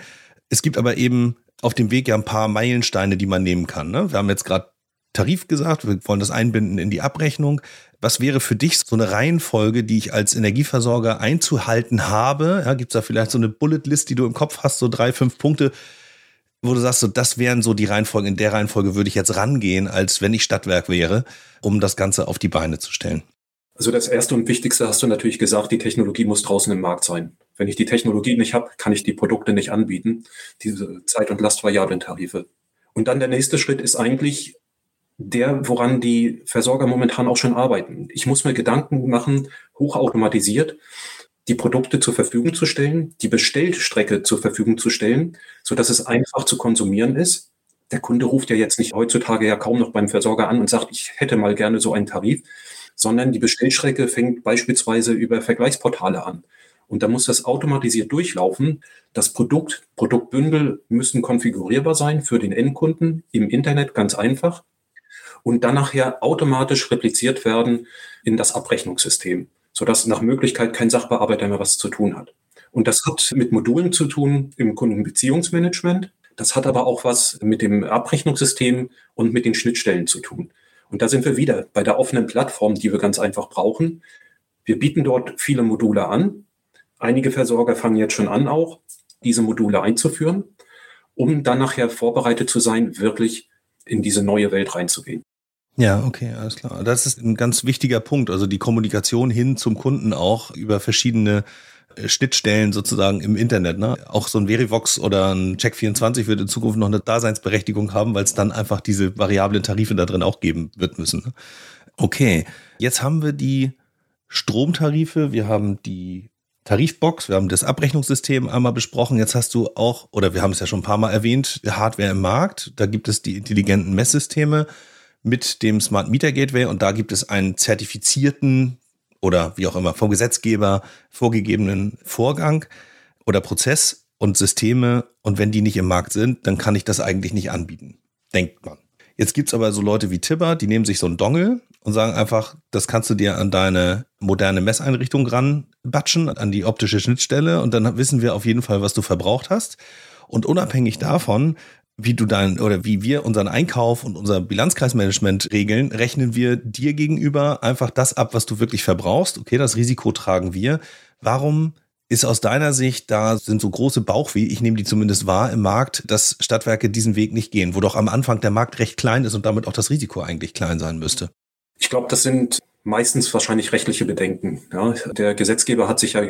A: Es gibt aber eben auf dem Weg ja ein paar Meilensteine, die man nehmen kann. Ne? Wir haben jetzt gerade Tarif gesagt, wir wollen das einbinden in die Abrechnung. Was wäre für dich so eine Reihenfolge, die ich als Energieversorger einzuhalten habe? Ja, Gibt es da vielleicht so eine Bullet List, die du im Kopf hast, so drei, fünf Punkte, wo du sagst, so, das wären so die Reihenfolgen, in der Reihenfolge würde ich jetzt rangehen, als wenn ich Stadtwerk wäre, um das Ganze auf die Beine zu stellen?
B: Also das Erste und Wichtigste hast du natürlich gesagt, die Technologie muss draußen im Markt sein. Wenn ich die Technologie nicht habe, kann ich die Produkte nicht anbieten, diese Zeit- und Lastvariablen-Tarife. Und dann der nächste Schritt ist eigentlich der, woran die Versorger momentan auch schon arbeiten. Ich muss mir Gedanken machen, hochautomatisiert, die Produkte zur Verfügung zu stellen, die Bestellstrecke zur Verfügung zu stellen, so dass es einfach zu konsumieren ist. Der Kunde ruft ja jetzt nicht heutzutage ja kaum noch beim Versorger an und sagt, ich hätte mal gerne so einen Tarif, sondern die Bestellstrecke fängt beispielsweise über Vergleichsportale an. Und da muss das automatisiert durchlaufen. Das Produkt, Produktbündel müssen konfigurierbar sein für den Endkunden im Internet ganz einfach und dann nachher automatisch repliziert werden in das Abrechnungssystem sodass nach Möglichkeit kein Sachbearbeiter mehr was zu tun hat. Und das hat mit Modulen zu tun im Kundenbeziehungsmanagement. Das hat aber auch was mit dem Abrechnungssystem und mit den Schnittstellen zu tun. Und da sind wir wieder bei der offenen Plattform, die wir ganz einfach brauchen. Wir bieten dort viele Module an. Einige Versorger fangen jetzt schon an, auch diese Module einzuführen, um dann nachher vorbereitet zu sein, wirklich in diese neue Welt reinzugehen.
A: Ja, okay, alles klar. Das ist ein ganz wichtiger Punkt. Also die Kommunikation hin zum Kunden auch über verschiedene äh, Schnittstellen sozusagen im Internet. Ne? Auch so ein Verivox oder ein Check24 wird in Zukunft noch eine Daseinsberechtigung haben, weil es dann einfach diese variablen Tarife da drin auch geben wird müssen. Ne? Okay, jetzt haben wir die Stromtarife, wir haben die Tarifbox, wir haben das Abrechnungssystem einmal besprochen. Jetzt hast du auch, oder wir haben es ja schon ein paar Mal erwähnt, Hardware im Markt. Da gibt es die intelligenten Messsysteme mit dem Smart Meter Gateway und da gibt es einen zertifizierten oder wie auch immer vom Gesetzgeber vorgegebenen Vorgang oder Prozess und Systeme und wenn die nicht im Markt sind, dann kann ich das eigentlich nicht anbieten, denkt man. Jetzt gibt's aber so Leute wie Tibber, die nehmen sich so einen Dongle und sagen einfach, das kannst du dir an deine moderne Messeinrichtung ranbatschen, an die optische Schnittstelle und dann wissen wir auf jeden Fall, was du verbraucht hast. Und unabhängig davon wie du dein oder wie wir unseren Einkauf und unser Bilanzkreismanagement regeln, rechnen wir dir gegenüber einfach das ab, was du wirklich verbrauchst. Okay, das Risiko tragen wir. Warum ist aus deiner Sicht, da sind so große Bauchweh, ich nehme die zumindest wahr im Markt, dass Stadtwerke diesen Weg nicht gehen, wo doch am Anfang der Markt recht klein ist und damit auch das Risiko eigentlich klein sein müsste?
B: Ich glaube, das sind meistens wahrscheinlich rechtliche Bedenken. Ja, der Gesetzgeber hat sich ja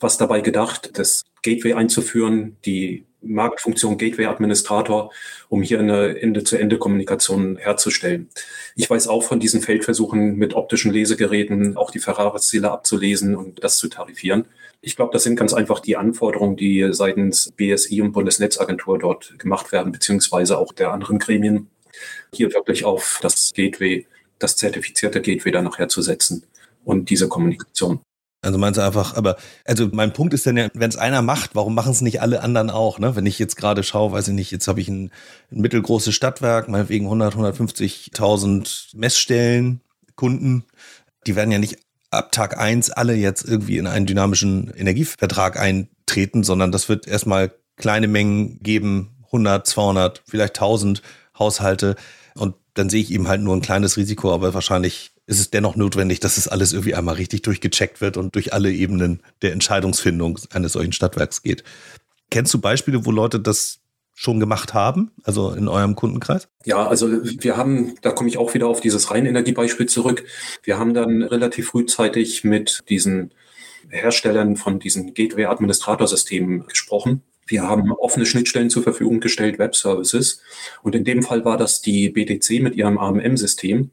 B: was dabei gedacht, das Gateway einzuführen, die Marktfunktion Gateway Administrator, um hier eine Ende-zu-Ende-Kommunikation herzustellen. Ich weiß auch von diesen Feldversuchen mit optischen Lesegeräten auch die Ferraris-Ziele abzulesen und das zu tarifieren. Ich glaube, das sind ganz einfach die Anforderungen, die seitens BSI und Bundesnetzagentur dort gemacht werden, beziehungsweise auch der anderen Gremien, hier wirklich auf das Gateway, das zertifizierte Gateway dann nachher zu setzen und diese Kommunikation.
A: Also meinst du einfach, aber also mein Punkt ist dann ja, wenn es einer macht, warum machen es nicht alle anderen auch? Ne? Wenn ich jetzt gerade schaue, weiß ich nicht, jetzt habe ich ein, ein mittelgroßes Stadtwerk, meinetwegen 100, 150.000 Messstellen, Kunden, die werden ja nicht ab Tag eins alle jetzt irgendwie in einen dynamischen Energievertrag eintreten, sondern das wird erstmal kleine Mengen geben, 100, 200, vielleicht 1000 Haushalte. Und dann sehe ich eben halt nur ein kleines Risiko, aber wahrscheinlich ist es dennoch notwendig, dass es alles irgendwie einmal richtig durchgecheckt wird und durch alle Ebenen der Entscheidungsfindung eines solchen Stadtwerks geht. Kennst du Beispiele, wo Leute das schon gemacht haben, also in eurem Kundenkreis?
B: Ja, also wir haben, da komme ich auch wieder auf dieses Reinenergiebeispiel zurück. Wir haben dann relativ frühzeitig mit diesen Herstellern von diesen Gateway-Administrator-Systemen gesprochen. Wir haben offene Schnittstellen zur Verfügung gestellt, Web-Services. Und in dem Fall war das die BTC mit ihrem AMM-System.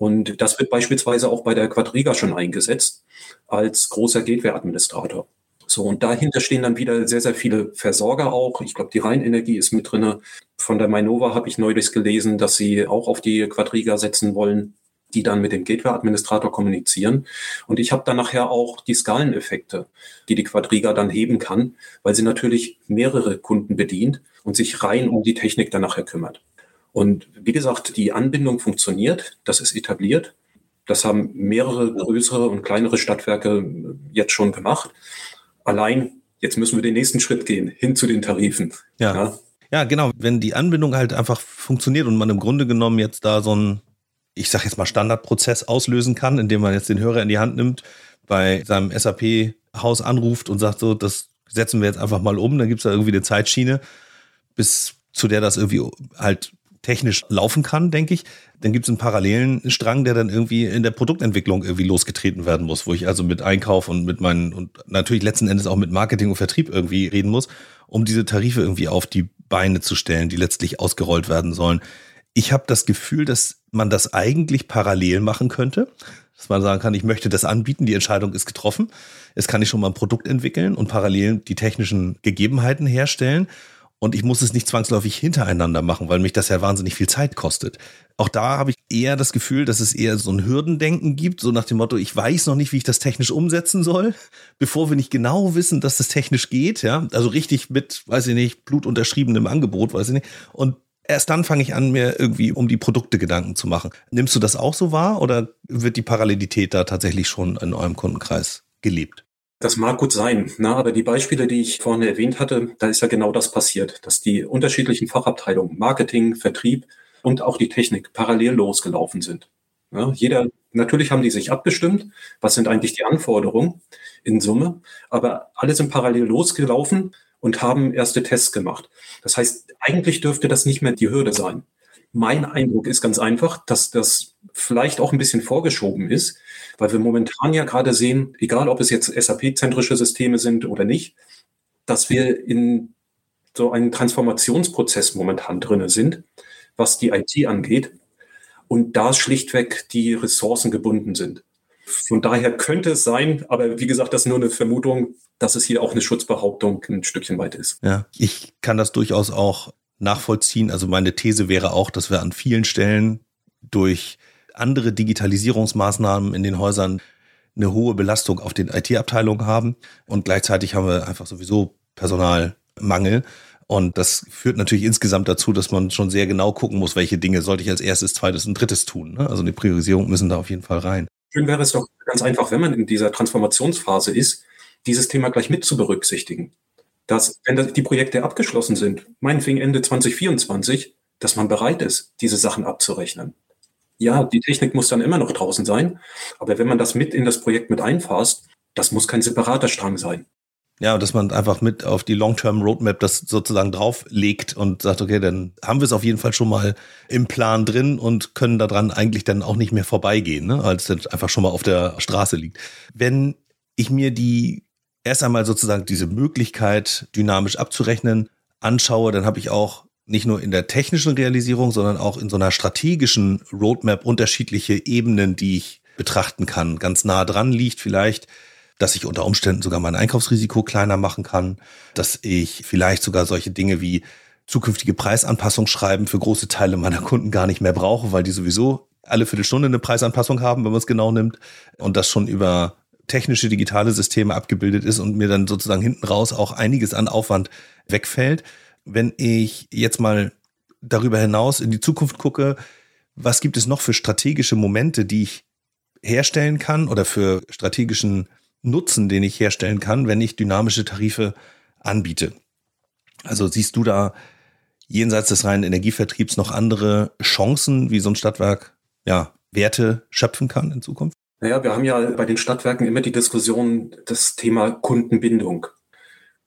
B: Und das wird beispielsweise auch bei der Quadriga schon eingesetzt als großer Gateway-Administrator. So, und dahinter stehen dann wieder sehr, sehr viele Versorger auch. Ich glaube, die Rheinenergie ist mit drinne. Von der Mainova habe ich neulich gelesen, dass sie auch auf die Quadriga setzen wollen, die dann mit dem Gateway-Administrator kommunizieren. Und ich habe dann nachher auch die Skaleneffekte, die die Quadriga dann heben kann, weil sie natürlich mehrere Kunden bedient und sich rein um die Technik dann nachher kümmert. Und wie gesagt, die Anbindung funktioniert, das ist etabliert. Das haben mehrere größere und kleinere Stadtwerke jetzt schon gemacht. Allein, jetzt müssen wir den nächsten Schritt gehen, hin zu den Tarifen.
A: Ja. ja. Ja, genau. Wenn die Anbindung halt einfach funktioniert und man im Grunde genommen jetzt da so ein, ich sag jetzt mal Standardprozess auslösen kann, indem man jetzt den Hörer in die Hand nimmt, bei seinem SAP-Haus anruft und sagt so, das setzen wir jetzt einfach mal um, dann gibt's da irgendwie eine Zeitschiene, bis zu der das irgendwie halt technisch laufen kann, denke ich. Dann gibt es einen parallelen Strang, der dann irgendwie in der Produktentwicklung irgendwie losgetreten werden muss, wo ich also mit Einkauf und mit meinen und natürlich letzten Endes auch mit Marketing und Vertrieb irgendwie reden muss, um diese Tarife irgendwie auf die Beine zu stellen, die letztlich ausgerollt werden sollen. Ich habe das Gefühl, dass man das eigentlich parallel machen könnte, dass man sagen kann, ich möchte das anbieten, die Entscheidung ist getroffen. Jetzt kann ich schon mal ein Produkt entwickeln und parallel die technischen Gegebenheiten herstellen und ich muss es nicht zwangsläufig hintereinander machen, weil mich das ja wahnsinnig viel Zeit kostet. Auch da habe ich eher das Gefühl, dass es eher so ein Hürdendenken gibt, so nach dem Motto, ich weiß noch nicht, wie ich das technisch umsetzen soll, [LAUGHS] bevor wir nicht genau wissen, dass das technisch geht, ja. Also richtig mit, weiß ich nicht, blutunterschriebenem Angebot, weiß ich nicht. Und erst dann fange ich an, mir irgendwie um die Produkte Gedanken zu machen. Nimmst du das auch so wahr oder wird die Parallelität da tatsächlich schon in eurem Kundenkreis gelebt?
B: Das mag gut sein, na, aber die Beispiele, die ich vorhin erwähnt hatte, da ist ja genau das passiert, dass die unterschiedlichen Fachabteilungen, Marketing, Vertrieb und auch die Technik parallel losgelaufen sind. Ja, jeder, natürlich haben die sich abgestimmt, was sind eigentlich die Anforderungen in Summe, aber alle sind parallel losgelaufen und haben erste Tests gemacht. Das heißt, eigentlich dürfte das nicht mehr die Hürde sein. Mein Eindruck ist ganz einfach, dass das vielleicht auch ein bisschen vorgeschoben ist, weil wir momentan ja gerade sehen, egal ob es jetzt SAP-zentrische Systeme sind oder nicht, dass wir in so einen Transformationsprozess momentan drinne sind, was die IT angeht und da schlichtweg die Ressourcen gebunden sind. Von daher könnte es sein, aber wie gesagt, das ist nur eine Vermutung, dass es hier auch eine Schutzbehauptung ein Stückchen weit ist.
A: Ja, ich kann das durchaus auch nachvollziehen. Also meine These wäre auch, dass wir an vielen Stellen durch andere Digitalisierungsmaßnahmen in den Häusern eine hohe Belastung auf den IT-Abteilungen haben und gleichzeitig haben wir einfach sowieso Personalmangel. Und das führt natürlich insgesamt dazu, dass man schon sehr genau gucken muss, welche Dinge sollte ich als erstes, zweites und drittes tun. Ne? Also eine Priorisierung müssen da auf jeden Fall rein.
B: Schön wäre es doch ganz einfach, wenn man in dieser Transformationsphase ist, dieses Thema gleich mit zu berücksichtigen dass, wenn die Projekte abgeschlossen sind, meinetwegen Ende 2024, dass man bereit ist, diese Sachen abzurechnen. Ja, die Technik muss dann immer noch draußen sein, aber wenn man das mit in das Projekt mit einfasst, das muss kein separater Strang sein.
A: Ja, dass man einfach mit auf die Long-Term-Roadmap das sozusagen drauflegt und sagt, okay, dann haben wir es auf jeden Fall schon mal im Plan drin und können daran eigentlich dann auch nicht mehr vorbeigehen, ne? als es einfach schon mal auf der Straße liegt. Wenn ich mir die erst einmal sozusagen diese Möglichkeit, dynamisch abzurechnen, anschaue, dann habe ich auch nicht nur in der technischen Realisierung, sondern auch in so einer strategischen Roadmap unterschiedliche Ebenen, die ich betrachten kann. Ganz nah dran liegt vielleicht, dass ich unter Umständen sogar mein Einkaufsrisiko kleiner machen kann, dass ich vielleicht sogar solche Dinge wie zukünftige Preisanpassung schreiben für große Teile meiner Kunden gar nicht mehr brauche, weil die sowieso alle Viertelstunde eine Preisanpassung haben, wenn man es genau nimmt und das schon über technische digitale Systeme abgebildet ist und mir dann sozusagen hinten raus auch einiges an Aufwand wegfällt. Wenn ich jetzt mal darüber hinaus in die Zukunft gucke, was gibt es noch für strategische Momente, die ich herstellen kann oder für strategischen Nutzen, den ich herstellen kann, wenn ich dynamische Tarife anbiete? Also siehst du da jenseits des reinen Energievertriebs noch andere Chancen, wie so ein Stadtwerk ja, Werte schöpfen kann in Zukunft?
B: Naja, wir haben ja bei den Stadtwerken immer die Diskussion, das Thema Kundenbindung.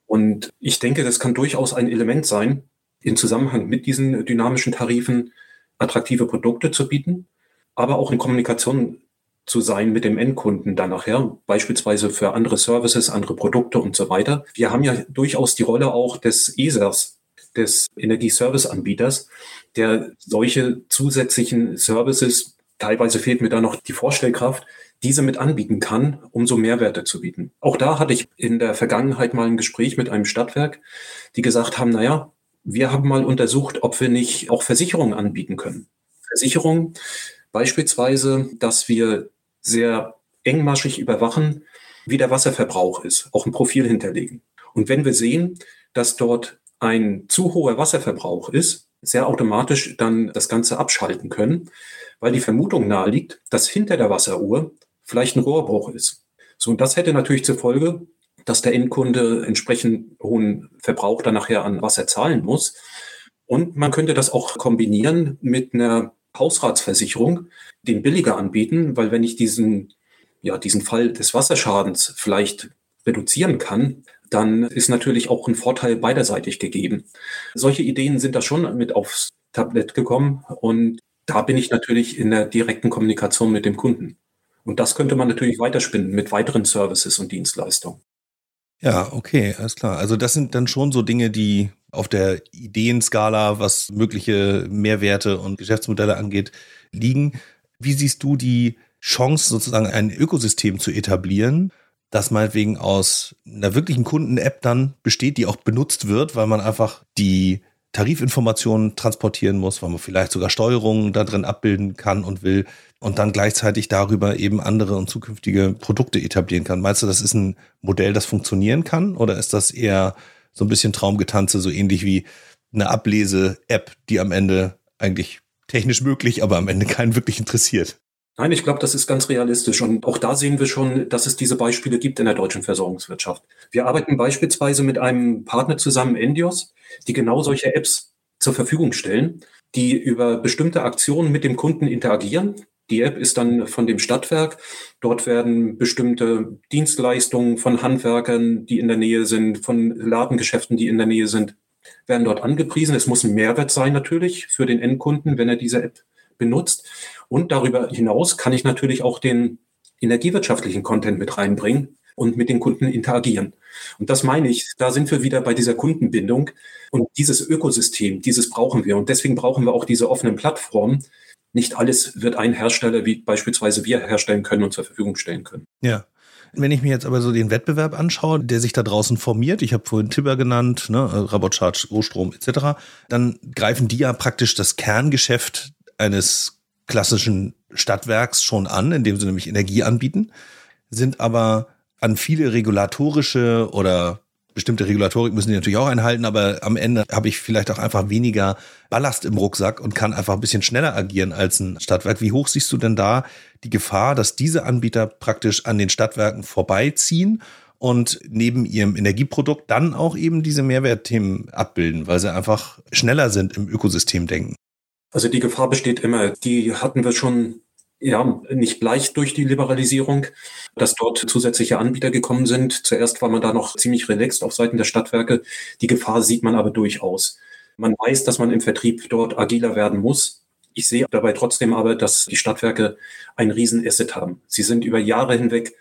B: Und ich denke, das kann durchaus ein Element sein, in Zusammenhang mit diesen dynamischen Tarifen attraktive Produkte zu bieten, aber auch in Kommunikation zu sein mit dem Endkunden dann nachher, beispielsweise für andere Services, andere Produkte und so weiter. Wir haben ja durchaus die Rolle auch des ESAs, des Energieservice-Anbieters, der solche zusätzlichen Services, teilweise fehlt mir da noch die Vorstellkraft, diese mit anbieten kann, um so Mehrwerte zu bieten. Auch da hatte ich in der Vergangenheit mal ein Gespräch mit einem Stadtwerk, die gesagt haben, naja, wir haben mal untersucht, ob wir nicht auch Versicherungen anbieten können. Versicherungen beispielsweise, dass wir sehr engmaschig überwachen, wie der Wasserverbrauch ist, auch ein Profil hinterlegen. Und wenn wir sehen, dass dort ein zu hoher Wasserverbrauch ist, sehr automatisch dann das Ganze abschalten können, weil die Vermutung naheliegt, dass hinter der Wasseruhr vielleicht ein Rohrbruch ist. So, und das hätte natürlich zur Folge, dass der Endkunde entsprechend hohen Verbrauch dann nachher an Wasser zahlen muss. Und man könnte das auch kombinieren mit einer Hausratsversicherung, den billiger anbieten, weil wenn ich diesen, ja, diesen Fall des Wasserschadens vielleicht reduzieren kann, dann ist natürlich auch ein Vorteil beiderseitig gegeben. Solche Ideen sind da schon mit aufs Tablett gekommen und da bin ich natürlich in der direkten Kommunikation mit dem Kunden. Und das könnte man natürlich weiterspinnen mit weiteren Services und Dienstleistungen.
A: Ja, okay, alles klar. Also das sind dann schon so Dinge, die auf der Ideenskala, was mögliche Mehrwerte und Geschäftsmodelle angeht, liegen. Wie siehst du die Chance, sozusagen ein Ökosystem zu etablieren, das meinetwegen aus einer wirklichen Kunden-App dann besteht, die auch benutzt wird, weil man einfach die Tarifinformationen transportieren muss, weil man vielleicht sogar Steuerungen da drin abbilden kann und will und dann gleichzeitig darüber eben andere und zukünftige Produkte etablieren kann. Meinst du, das ist ein Modell, das funktionieren kann oder ist das eher so ein bisschen Traumgetanze, so ähnlich wie eine Ablese-App, die am Ende eigentlich technisch möglich, aber am Ende keinen wirklich interessiert?
B: Nein, ich glaube, das ist ganz realistisch. Und auch da sehen wir schon, dass es diese Beispiele gibt in der deutschen Versorgungswirtschaft. Wir arbeiten beispielsweise mit einem Partner zusammen, Endios, die genau solche Apps zur Verfügung stellen, die über bestimmte Aktionen mit dem Kunden interagieren. Die App ist dann von dem Stadtwerk. Dort werden bestimmte Dienstleistungen von Handwerkern, die in der Nähe sind, von Ladengeschäften, die in der Nähe sind, werden dort angepriesen. Es muss ein Mehrwert sein natürlich für den Endkunden, wenn er diese App benutzt. Und darüber hinaus kann ich natürlich auch den energiewirtschaftlichen Content mit reinbringen und mit den Kunden interagieren. Und das meine ich, da sind wir wieder bei dieser Kundenbindung. Und dieses Ökosystem, dieses brauchen wir. Und deswegen brauchen wir auch diese offenen Plattformen. Nicht alles wird ein Hersteller, wie beispielsweise wir herstellen können und zur Verfügung stellen können.
A: Ja. Wenn ich mir jetzt aber so den Wettbewerb anschaue, der sich da draußen formiert, ich habe vorhin Tibber genannt, ne, Rabotcharge, Rohstrom etc., dann greifen die ja praktisch das Kerngeschäft eines klassischen Stadtwerks schon an, indem sie nämlich Energie anbieten, sind aber an viele regulatorische oder bestimmte Regulatorik müssen die natürlich auch einhalten, aber am Ende habe ich vielleicht auch einfach weniger Ballast im Rucksack und kann einfach ein bisschen schneller agieren als ein Stadtwerk. Wie hoch siehst du denn da die Gefahr, dass diese Anbieter praktisch an den Stadtwerken vorbeiziehen und neben ihrem Energieprodukt dann auch eben diese Mehrwertthemen abbilden, weil sie einfach schneller sind im Ökosystem denken?
B: Also die Gefahr besteht immer. Die hatten wir schon ja, nicht leicht durch die Liberalisierung, dass dort zusätzliche Anbieter gekommen sind. Zuerst war man da noch ziemlich relaxed auf Seiten der Stadtwerke. Die Gefahr sieht man aber durchaus. Man weiß, dass man im Vertrieb dort agiler werden muss. Ich sehe dabei trotzdem aber, dass die Stadtwerke ein Riesenasset haben. Sie sind über Jahre hinweg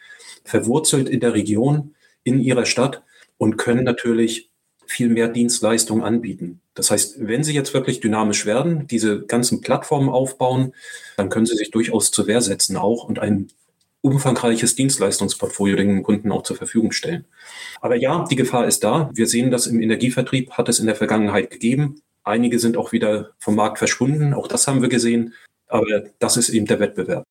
B: verwurzelt in der Region, in ihrer Stadt und können natürlich viel mehr Dienstleistungen anbieten. Das heißt, wenn Sie jetzt wirklich dynamisch werden, diese ganzen Plattformen aufbauen, dann können Sie sich durchaus zur Wehr setzen auch und ein umfangreiches Dienstleistungsportfolio den Kunden auch zur Verfügung stellen. Aber ja, die Gefahr ist da. Wir sehen das im Energievertrieb, hat es in der Vergangenheit gegeben. Einige sind auch wieder vom Markt verschwunden. Auch das haben wir gesehen. Aber das ist eben der Wettbewerb.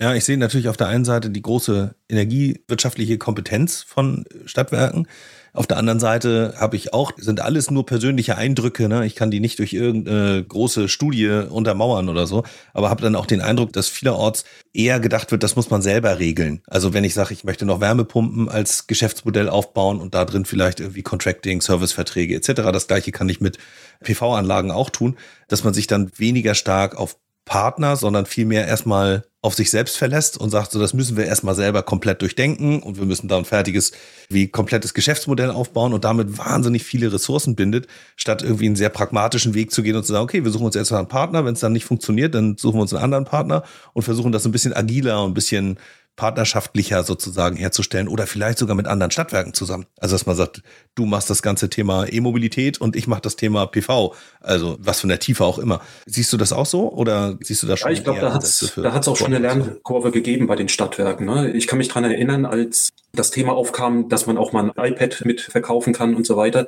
A: Ja, ich sehe natürlich auf der einen Seite die große energiewirtschaftliche Kompetenz von Stadtwerken. Auf der anderen Seite habe ich auch, sind alles nur persönliche Eindrücke. Ne? Ich kann die nicht durch irgendeine große Studie untermauern oder so. Aber habe dann auch den Eindruck, dass vielerorts eher gedacht wird, das muss man selber regeln. Also wenn ich sage, ich möchte noch Wärmepumpen als Geschäftsmodell aufbauen und da drin vielleicht irgendwie Contracting, Serviceverträge etc. Das gleiche kann ich mit PV-Anlagen auch tun, dass man sich dann weniger stark auf Partner, sondern vielmehr erstmal auf sich selbst verlässt und sagt, so das müssen wir erstmal selber komplett durchdenken und wir müssen da ein fertiges, wie komplettes Geschäftsmodell aufbauen und damit wahnsinnig viele Ressourcen bindet, statt irgendwie einen sehr pragmatischen Weg zu gehen und zu sagen, okay, wir suchen uns erstmal einen Partner, wenn es dann nicht funktioniert, dann suchen wir uns einen anderen Partner und versuchen das ein bisschen agiler und ein bisschen partnerschaftlicher sozusagen herzustellen oder vielleicht sogar mit anderen Stadtwerken zusammen. Also dass man sagt, du machst das ganze Thema E-Mobilität und ich mache das Thema PV. Also was von der Tiefe auch immer. Siehst du das auch so oder siehst du das schon?
B: Ja, ich glaube, da hat es da hat's auch schon eine Lernkurve gegeben bei den Stadtwerken. Ne? Ich kann mich dran erinnern, als das Thema aufkam, dass man auch mal ein iPad mit verkaufen kann und so weiter,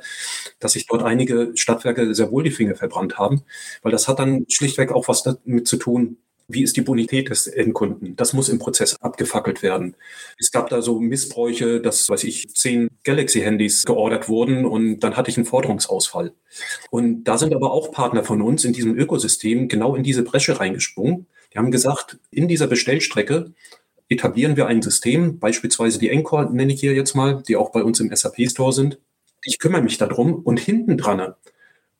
B: dass sich dort einige Stadtwerke sehr wohl die Finger verbrannt haben, weil das hat dann schlichtweg auch was damit zu tun, wie ist die Bonität des Endkunden? Das muss im Prozess abgefackelt werden. Es gab da so Missbräuche, dass, weiß ich, zehn Galaxy-Handys geordert wurden und dann hatte ich einen Forderungsausfall. Und da sind aber auch Partner von uns in diesem Ökosystem genau in diese Bresche reingesprungen. Die haben gesagt, in dieser Bestellstrecke etablieren wir ein System, beispielsweise die Encore nenne ich hier jetzt mal, die auch bei uns im SAP-Store sind. Ich kümmere mich darum und hinten dran,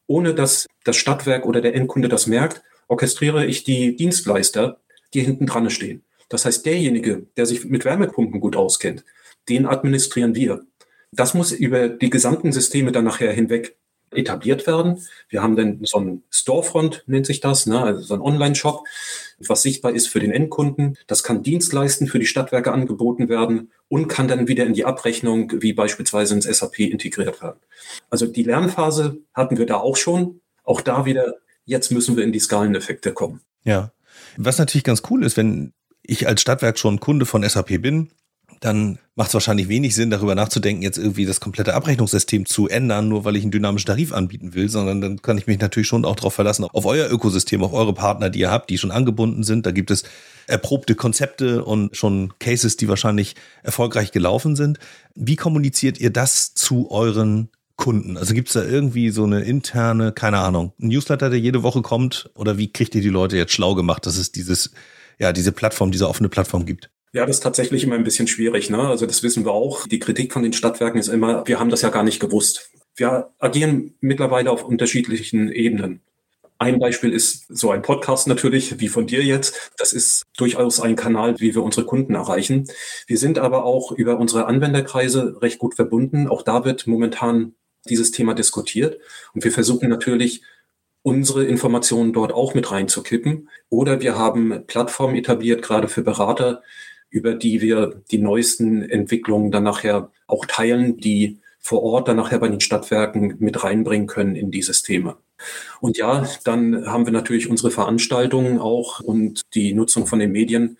B: ohne dass das Stadtwerk oder der Endkunde das merkt, orchestriere ich die Dienstleister, die hinten dran stehen. Das heißt, derjenige, der sich mit Wärmepumpen gut auskennt, den administrieren wir. Das muss über die gesamten Systeme dann nachher hinweg etabliert werden. Wir haben dann so ein Storefront, nennt sich das, ne? also so ein Online-Shop, was sichtbar ist für den Endkunden. Das kann Dienstleisten für die Stadtwerke angeboten werden und kann dann wieder in die Abrechnung, wie beispielsweise ins SAP, integriert werden. Also die Lernphase hatten wir da auch schon. Auch da wieder jetzt müssen wir in die Skaleneffekte kommen.
A: Ja. Was natürlich ganz cool ist, wenn ich als Stadtwerk schon Kunde von SAP bin, dann macht es wahrscheinlich wenig Sinn, darüber nachzudenken, jetzt irgendwie das komplette Abrechnungssystem zu ändern, nur weil ich einen dynamischen Tarif anbieten will, sondern dann kann ich mich natürlich schon auch darauf verlassen, auf euer Ökosystem, auf eure Partner, die ihr habt, die schon angebunden sind. Da gibt es erprobte Konzepte und schon Cases, die wahrscheinlich erfolgreich gelaufen sind. Wie kommuniziert ihr das zu euren Kunden? Also gibt es da irgendwie so eine interne, keine Ahnung, Newsletter, der jede Woche kommt? Oder wie kriegt ihr die Leute jetzt schlau gemacht, dass es dieses, ja, diese Plattform, diese offene Plattform gibt?
B: Ja, das ist tatsächlich immer ein bisschen schwierig. Ne? Also das wissen wir auch. Die Kritik von den Stadtwerken ist immer, wir haben das ja gar nicht gewusst. Wir agieren mittlerweile auf unterschiedlichen Ebenen. Ein Beispiel ist so ein Podcast natürlich, wie von dir jetzt. Das ist durchaus ein Kanal, wie wir unsere Kunden erreichen. Wir sind aber auch über unsere Anwenderkreise recht gut verbunden. Auch da wird momentan dieses Thema diskutiert. Und wir versuchen natürlich, unsere Informationen dort auch mit reinzukippen. Oder wir haben Plattformen etabliert, gerade für Berater, über die wir die neuesten Entwicklungen dann nachher auch teilen, die vor Ort dann nachher bei den Stadtwerken mit reinbringen können in dieses Thema. Und ja, dann haben wir natürlich unsere Veranstaltungen auch und die Nutzung von den Medien,